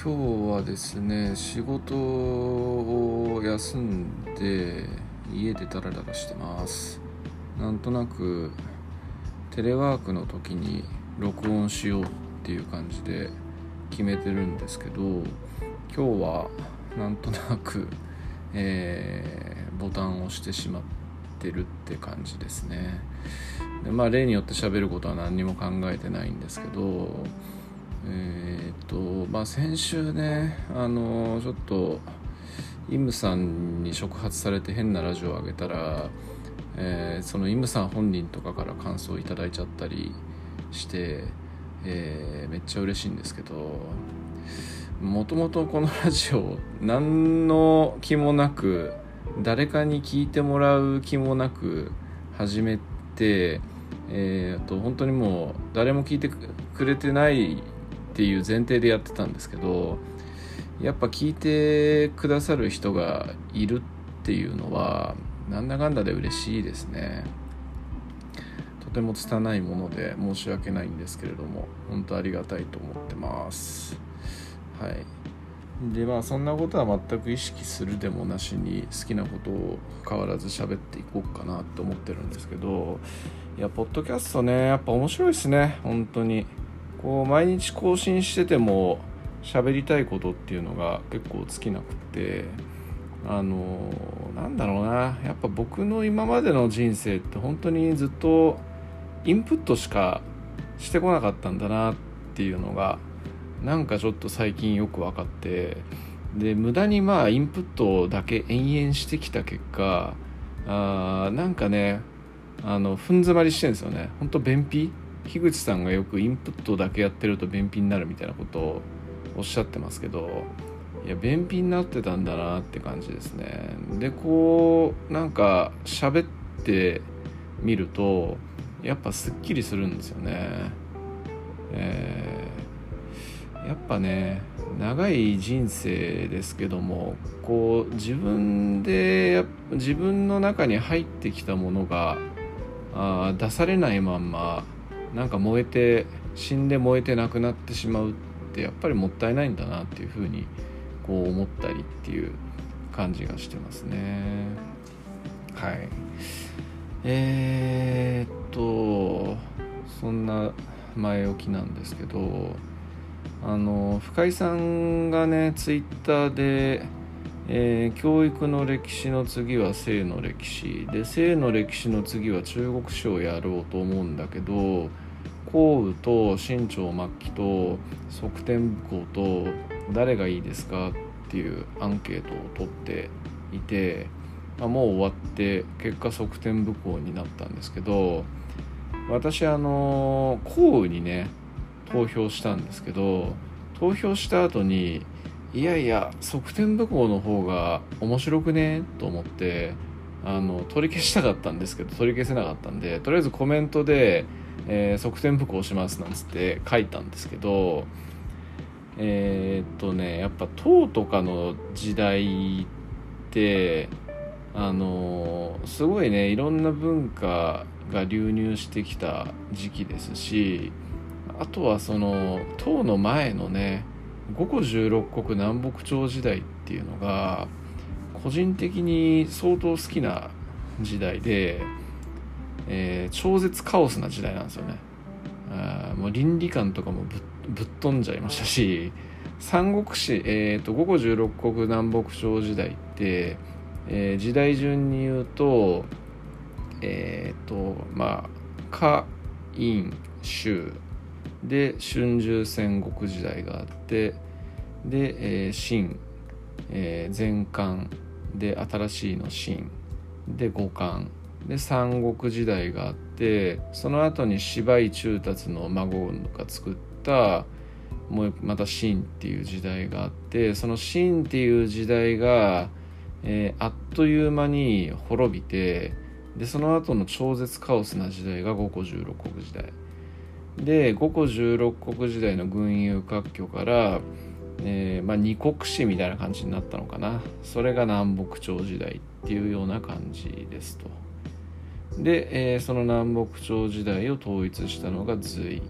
今日はですね仕事を休んで家でダラダラしてます。なんとなくテレワークの時に録音しようっていう感じで決めてるんですけど今日はなんとなく、えー、ボタンを押してしまってるって感じですね。でまあ例によって喋ることは何にも考えてないんですけどえー、っとまあ先週ねあのちょっとイムさんに触発されて変なラジオを上げたら、えー、そのイムさん本人とかから感想をいただいちゃったりして、えー、めっちゃ嬉しいんですけどもともとこのラジオ何の気もなく誰かに聞いてもらう気もなく始めて、えー、と本当にもう誰も聞いてくれてないっていう前提でやってたんですけどやっぱ聞いてくださる人がいるっていうのはなんだかんだで嬉しいですね。とても拙いもので申し訳ないんですけれども本当ありがたいと思ってます。はい。でまあそんなことは全く意識するでもなしに好きなことを変わらず喋っていこうかなと思ってるんですけどいやポッドキャストねやっぱ面白いですね本当に。こう毎日更新してても喋りたいことっていうのが結構尽きなくってあのなんだろうな。やっぱ僕の今までの人生って本当にずっとインプットしかしてこなかったんだなっていうのがなんかちょっと最近よく分かってで無駄にまあインプットだけ延々してきた結果あーなんかねあの踏ん詰まりしてるんですよね。本当便秘樋口さんがよくインプットだけやってると便秘になるみたいなことをおっしゃってますけどいや便秘になってたんだなって感じですね。でこうなんか喋ってみるとやっぱすっきりするんですよね。えー、やっぱね長い人生ですけどもこう自分で自分の中に入ってきたものがあ出されないまんまなんか燃えて死んで燃えてなくなってしまうってやっぱりもったいないんだなっていうふうにこう思ったりっていう感じがしてますね。はい。えー、っとそんな前置きなんですけどあの深井さんがねツイッターで、えー、教育の歴史の次は性の歴史。で性の歴史の次は中国史をやろうと思うんだけど降雨と清朝末期と側天武功と誰がいいですかっていうアンケートを取っていて、まあ、もう終わって結果側天武功になったんですけど私あの降雨にね投票したんですけど投票した後にいやいや側天武功の方が面白くね？と思ってあの取り消したかったんですけど取り消せなかったんでとりあえずコメントでえー、側転歩行しますなんつって書いたんですけどえー、っとねやっぱ唐とかの時代ってあのすごいねいろんな文化が流入してきた時期ですしあとはその唐の前のね五胡十六国南北朝時代っていうのが個人的に相当好きな時代でえー、超絶カオスな時代なんですよね。あもう倫理観とかもぶっ飛んじゃいましたし三国志、えーと、五胡十六国南北朝時代って、えー、時代順に言うとえっ、ー、とまあ夏陰州で春秋戦国時代があってで、えー、秦、えー、前漢で新しいの秦で五漢で三国時代があってその後に芝居中達の孫が作ったもうまた秦っていう時代があってその秦っていう時代が、えー、あっという間に滅びてでその後の超絶カオスな時代が五胡十六国時代。で五胡十六国時代の群雄割拠から、えーまあ、二国史みたいな感じになったのかな。それが南北朝時代っていうような感じですと。で、えー、その南北朝時代を統一したのが隋。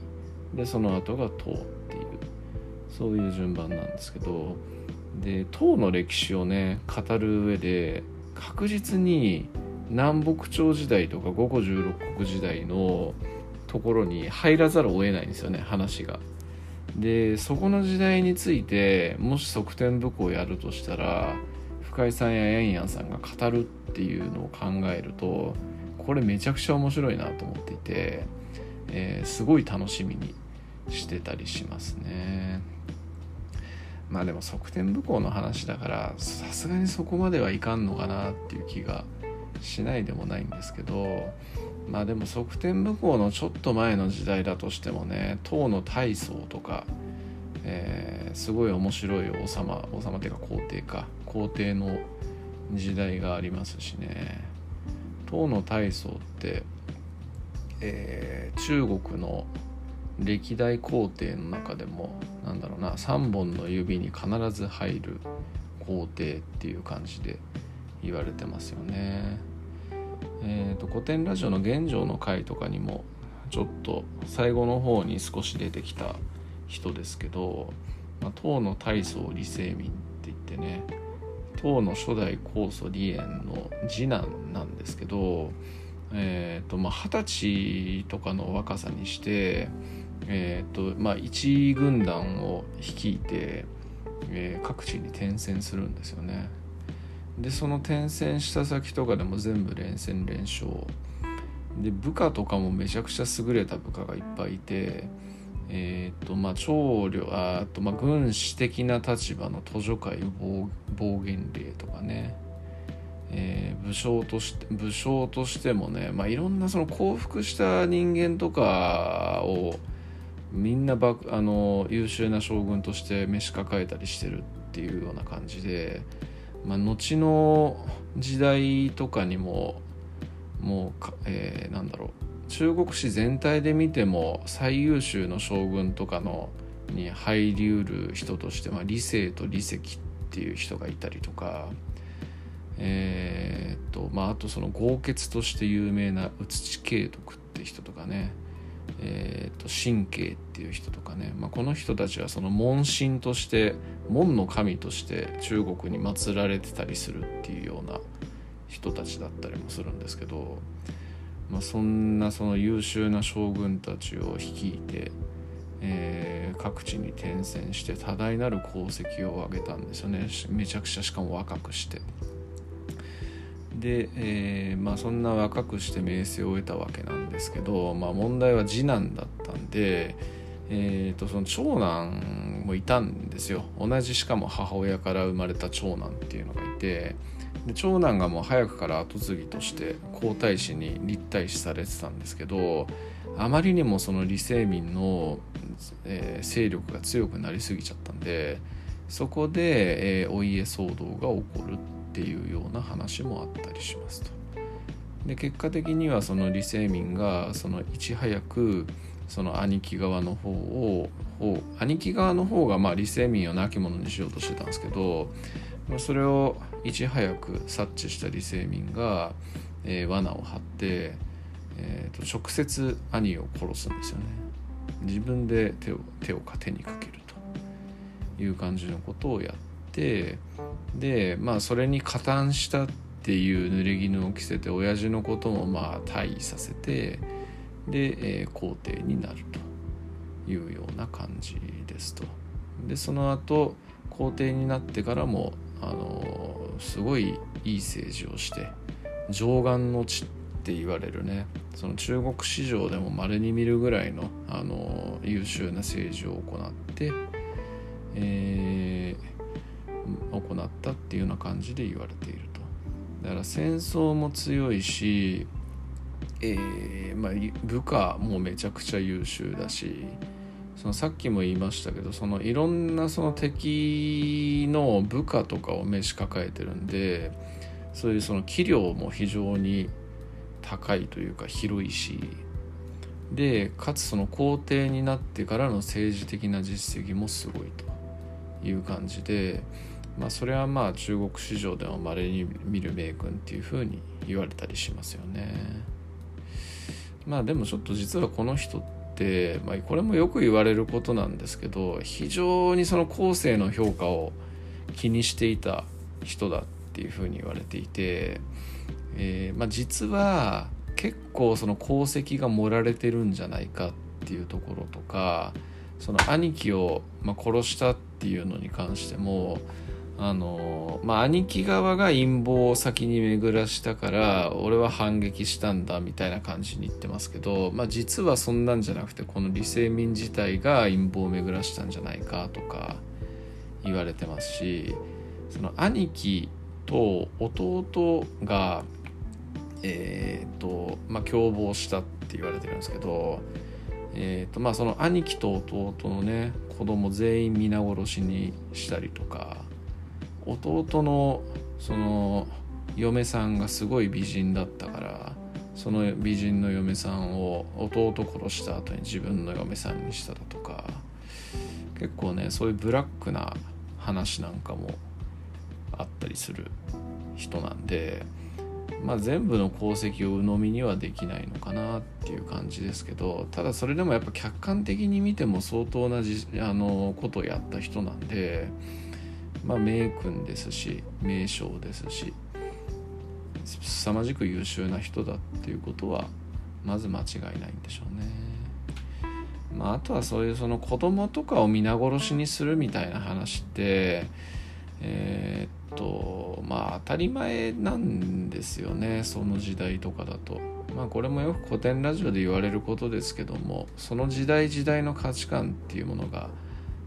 でその後が唐っていう。そういう順番なんですけど。で唐の歴史をね語る上で確実に南北朝時代とか五五十六国時代のところに入らざるを得ないんですよね話が。でそこの時代についてもし側転武功をやるとしたら深井さんやヤンヤンさんが語るっていうのを考えるとこれめちゃくちゃ面白いなと思っていて、えー、すごい楽しみにしてたりしますね。まあでも側転武功の話だからさすがにそこまではいかんのかなっていう気がしないでもないんですけどまあでも側転武功のちょっと前の時代だとしてもね唐の大宗とか、えー、すごい面白い王様王様っていうか皇帝か皇帝の時代がありますしね唐の大宗って、えー、中国の歴代皇帝の中でもなんだろうな3本の指に必ず入る皇帝っていう感じで言われてますよね。えーと、古典ラジオの玄奘の回とかにもちょっと最後の方に少し出てきた人ですけど、まあ、唐の大宗李世民って言ってね唐の初代高祖李淵の次男なんですけどえーまあ、歳とかの若さにして、えーとまあ、一軍団を率いて、えー、各地に転戦するんですよね。でその転戦した先とかでも全部連戦連勝で部下とかもめちゃくちゃ優れた部下がいっぱいいてえっ、とまあ長領あとまあ軍師的な立場の図書会暴暴言令とかね、えー、武将として武将としてもね、まあ、いろんなその降伏した人間とかをみんなばあの優秀な将軍として召し抱えたりしてるっていうような感じで。まあ、後の時代とかにももうえー、なんだろう。中国史全体で見ても最優秀の将軍とかのに入りうる人として、まあ、理性と理石っていう人がいたりとかえー、とまああとその豪傑として有名な宇土慶徳って人とかね。えーと、神経っていう人とかね、まあ、この人たちはその門神として門の神として中国に祀られてたりするっていうような人たちだったりもするんですけど、まあ、そんなその優秀な将軍たちを率いて、えー、各地に転戦して多大なる功績を上げたんですよねめちゃくちゃしかも若くして。で、えー、まあ、そんな若くして名声を得たわけなんですけど、まあ、問題は次男だったんで、えー、とその長男もいたんですよ。同じしかも母親から生まれた長男っていうのがいてで長男がもう早くから跡継ぎとして皇太子に立体視されてたんですけどあまりにもその李世民の、えー、勢力が強くなりすぎちゃったんでそこで、えー、お家騒動が起こるっていうような話もあったりしますと。で結果的にはその李世民がそのいち早くその兄貴側の方を兄貴側の方がまあ李世民を亡き者にしようとしてたんですけどそれをいち早く察知した李世民が、えー、罠を張って、えー、と直接兄を殺すんですよね自分で手を手を手にかけるという感じのことをやってでまあそれに加担したっていう濡れ衣を着せて親父のこともまあ退位させてで、えー、皇帝になるというような感じですと。でその後皇帝になってからもあのすごいいい政治をして上岸の地って言われるねその中国史上でも稀に見るぐらいのあの優秀な政治を行って、えー行ったっていうような感じで言われていると。だから戦争も強いし、えーまあ、部下もめちゃくちゃ優秀だしそのさっきも言いましたけどそのいろんなその敵の部下とかを召し抱えてるんでそういうその器量も非常に高いというか広いしでかつその皇帝になってからの政治的な実績もすごいという感じでまあそれはまあ中国市場でもまれに見る名君っていうふうに言われたりしますよね。まあでもちょっと実はこの人って、まあ、これもよく言われることなんですけど非常にその後世の評価を気にしていた人だっていうふうに言われていて、えー、まあ、実は結構その功績が盛られてるんじゃないかっていうところとかその兄貴をま殺したっていうのに関してもあのまあ兄貴側が陰謀を先に巡らしたから俺は反撃したんだみたいな感じに言ってますけど、まあ、実はそんなんじゃなくてこの李世民自体が陰謀を巡らしたんじゃないかとか言われてますしその兄貴と弟がえっ、ー、とまあ共謀したって言われてるんですけどえーとまあ、その兄貴と弟のね子供全員皆殺しにしたりとか弟のその嫁さんがすごい美人だったからその美人の嫁さんを弟殺した後に自分の嫁さんにしただとか結構ねそういうブラックな話なんかもあったりする人なんで、まあ、全部の功績を鵜呑みにはできないのかなっていう感じですけどただそれでもやっぱ客観的に見ても相当なじあのことをやった人なんで。まあ、名君ですし名将ですし凄まじく優秀な人だっていうことはまず間違いないんでしょうね。まあ、あとはそういうその子供とかを皆殺しにするみたいな話ってえー、っとまあ当たり前なんですよねその時代とかだと。まあこれもよく古典ラジオで言われることですけどもその時代時代の価値観っていうものが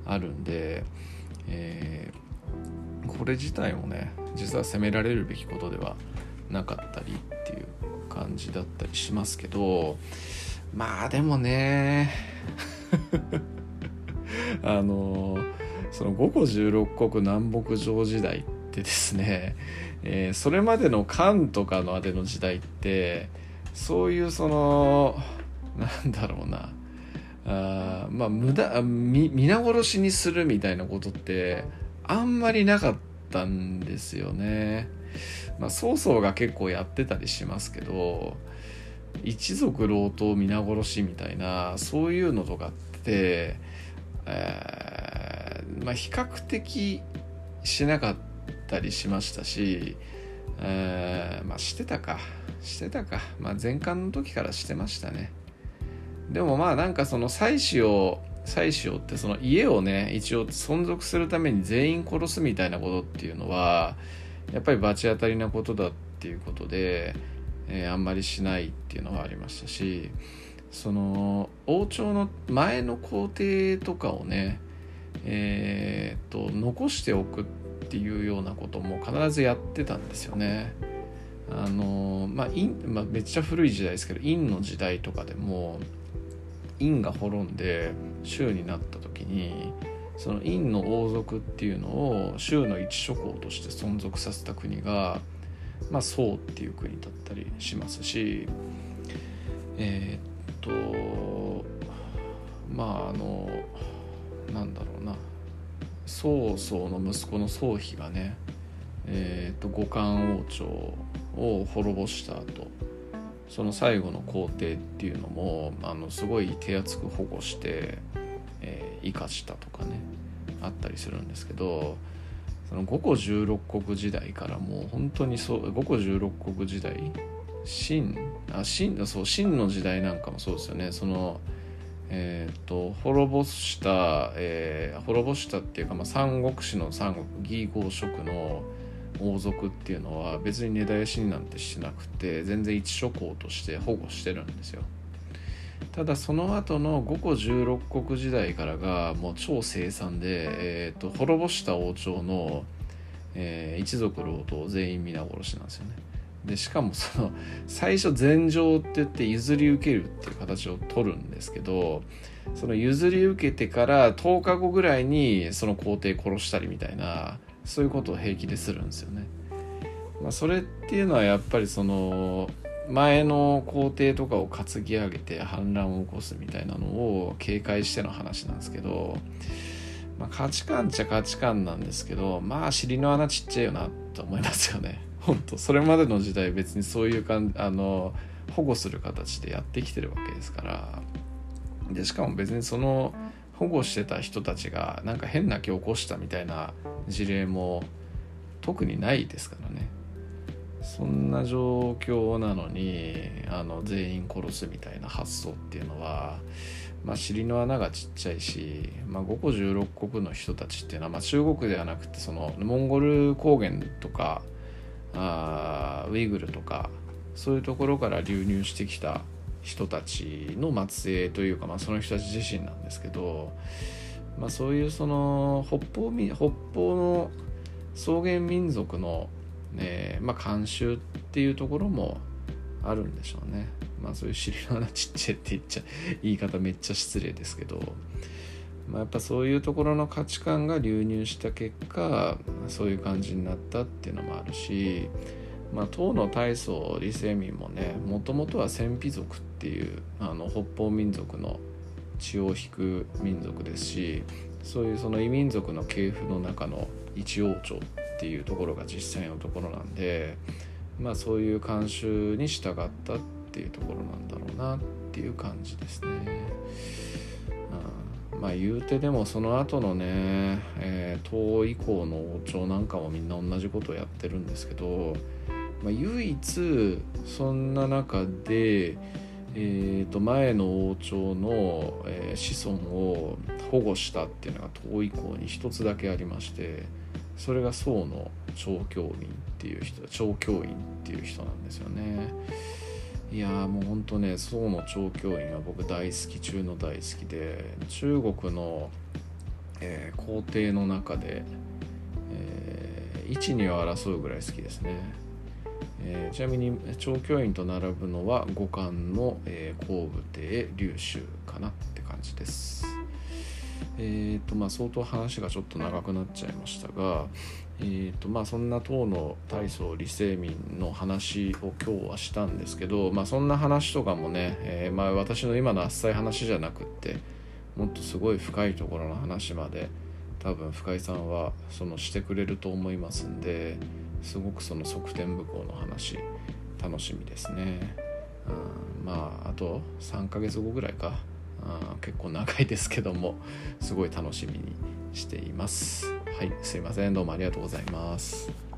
あるんで、えーこれ自体もね実は責められるべきことではなかったりっていう感じだったりしますけどまあでもね あのその五胡十六国南北朝時代ってですね、えー、それまでの漢とかのあでの時代ってそういうそのなんだろうなあまあ無駄皆殺しにするみたいなことってあんまりなかったんですよね。まあ、曹操が結構やってたりしますけど一族老頭皆殺しみたいなそういうのとかって、えー、まあ、比較的しなかったりしましたし、えー、まあしてたか。してたか、まあ、前巻の時からしてましたね。でもまあなんかその妻子を妻子をってその家をね一応存続するために全員殺すみたいなことっていうのはやっぱり罰当たりなことだっていうことで、えー、あんまりしないっていうのはありましたしその王朝の前の皇帝とかをねえー、と残しておくっていうようなことも必ずやってたんですよね。あのまあ、まあ、めっちゃ古い時代ですけど陰の時代とかでも陰が滅んで州になった時にその陰の王族っていうのを州の一諸侯として存続させた国が、まあ、宋っていう国だったりしますしえー、っとまああのなんだろうな曹操の息子の曹丕がねえー、っと五冠王朝を滅ぼした後その最後の工程っていうのもあのすごい手厚く保護して、えー、生かしたとかねあったりするんですけどその五胡十六国時代からもう本当にそう五胡十六国時代秦あ秦そう秦の時代なんかもそうですよね。そのえーと、滅ぼした、えー、滅ぼしたっていうか、まあ、三国志の三国義合職の王族っていうのは別に根絶やしになんてしなくて全然一諸侯として保護してるんですよ。ただその後の五胡十六国時代からがもう超凄惨で、えーと、滅ぼした王朝の、えー、一族老頭全員皆殺しなんですよね。でしかもその最初禅譲って言って譲り受けるっていう形を取るんですけどその譲り受けてから10日後ぐらいにその皇帝殺したりみたいなそういうことを平気でするんですよね。まあ、それっていうのはやっぱりその前の皇帝とかを担ぎ上げて反乱を起こすみたいなのを警戒しての話なんですけど、まあ、価値観っちゃ価値観なんですけどまあ尻の穴ちっちゃいよなと思いますよね。本当それまでの時代別にそういうかんあの保護する形でやってきてるわけですからでしかも別にその保護してた人たちがなんか変な気を起こしたみたいな事例も特にないですからね。そんな状況なのにあの全員殺すみたいな発想っていうのは、まあ、尻の穴がちっちゃいし、まあ、5個16国の人たちっていうのは、まあ、中国ではなくてそのモンゴル高原とかあウイグルとかそういうところから流入してきた人たちの末裔というか、まあ、その人たち自身なんですけど、まあ、そういうその北方北方の草原民族のねまあ、慣習っていうところもあるんでしょうね。まあそういう尻の穴ちっちゃいって言っちゃ言い方めっちゃ失礼ですけど、まあ、やっぱそういうところの価値観が流入した結果そういう感じになったっていうのもあるし、まあ、唐の大宗李世民もねもともとは鮮卑族ってていうあの北方民族の血を引く民族ですしそういうその異民族の系譜の中の一王朝っていうところが実際のところなんでまあそういう慣習に従ったっていうところなんだろうなっていう感じですね。うん、まあ言うてでもその後のね、えー、唐以降の王朝なんかもみんな同じことをやってるんですけど、まあ、唯一そんな中で、えー、と前の王朝の、え、子孫を保護したっていうのが唐以降に一つだけありましてそれが宋の調教員っていう人調教員っていう人なんですよね。いやもうほんとね宋の調教員は僕大好き中の大好きで中国の、えー、皇帝の中で、えー、1、2を争うぐらい好きですね、えー、ちなみに調教員と並ぶのは五冠の、えー、皇武帝劉州かなって感じです。えーとまあ、相当話がちょっと長くなっちゃいましたが、えーとまあ、そんな唐の大宗李世民の話を今日はしたんですけど、まあ、そんな話とかもね、えー、まあ、私の今のあっさい話じゃなくってもっとすごい深いところの話まで多分深井さんはそのしてくれると思いますんですごくその側転武功の話楽しみですね。うん、まああと3ヶ月後ぐらいか。あ結構長いですけどもすごい楽しみにしています。はいすいません。どうもありがとうございます。